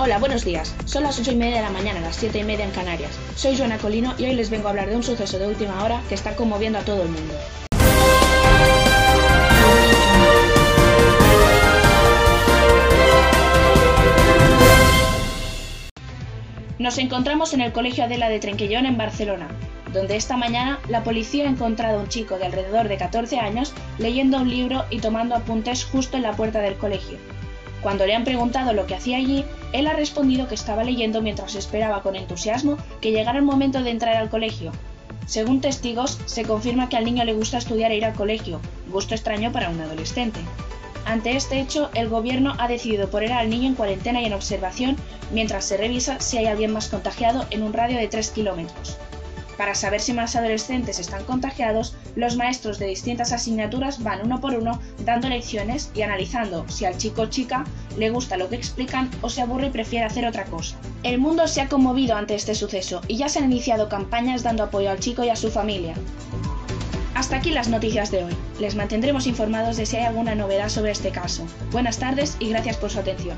Hola, buenos días. Son las ocho y media de la mañana, las siete y media en Canarias. Soy Joana Colino y hoy les vengo a hablar de un suceso de última hora que está conmoviendo a todo el mundo. Nos encontramos en el Colegio Adela de Trenquellón en Barcelona, donde esta mañana la policía ha encontrado a un chico de alrededor de 14 años leyendo un libro y tomando apuntes justo en la puerta del colegio. Cuando le han preguntado lo que hacía allí, él ha respondido que estaba leyendo mientras esperaba con entusiasmo que llegara el momento de entrar al colegio. Según testigos, se confirma que al niño le gusta estudiar e ir al colegio, gusto extraño para un adolescente. Ante este hecho, el gobierno ha decidido poner al niño en cuarentena y en observación mientras se revisa si hay alguien más contagiado en un radio de 3 kilómetros. Para saber si más adolescentes están contagiados, los maestros de distintas asignaturas van uno por uno dando lecciones y analizando si al chico o chica le gusta lo que explican o se aburre y prefiere hacer otra cosa. El mundo se ha conmovido ante este suceso y ya se han iniciado campañas dando apoyo al chico y a su familia. Hasta aquí las noticias de hoy. Les mantendremos informados de si hay alguna novedad sobre este caso. Buenas tardes y gracias por su atención.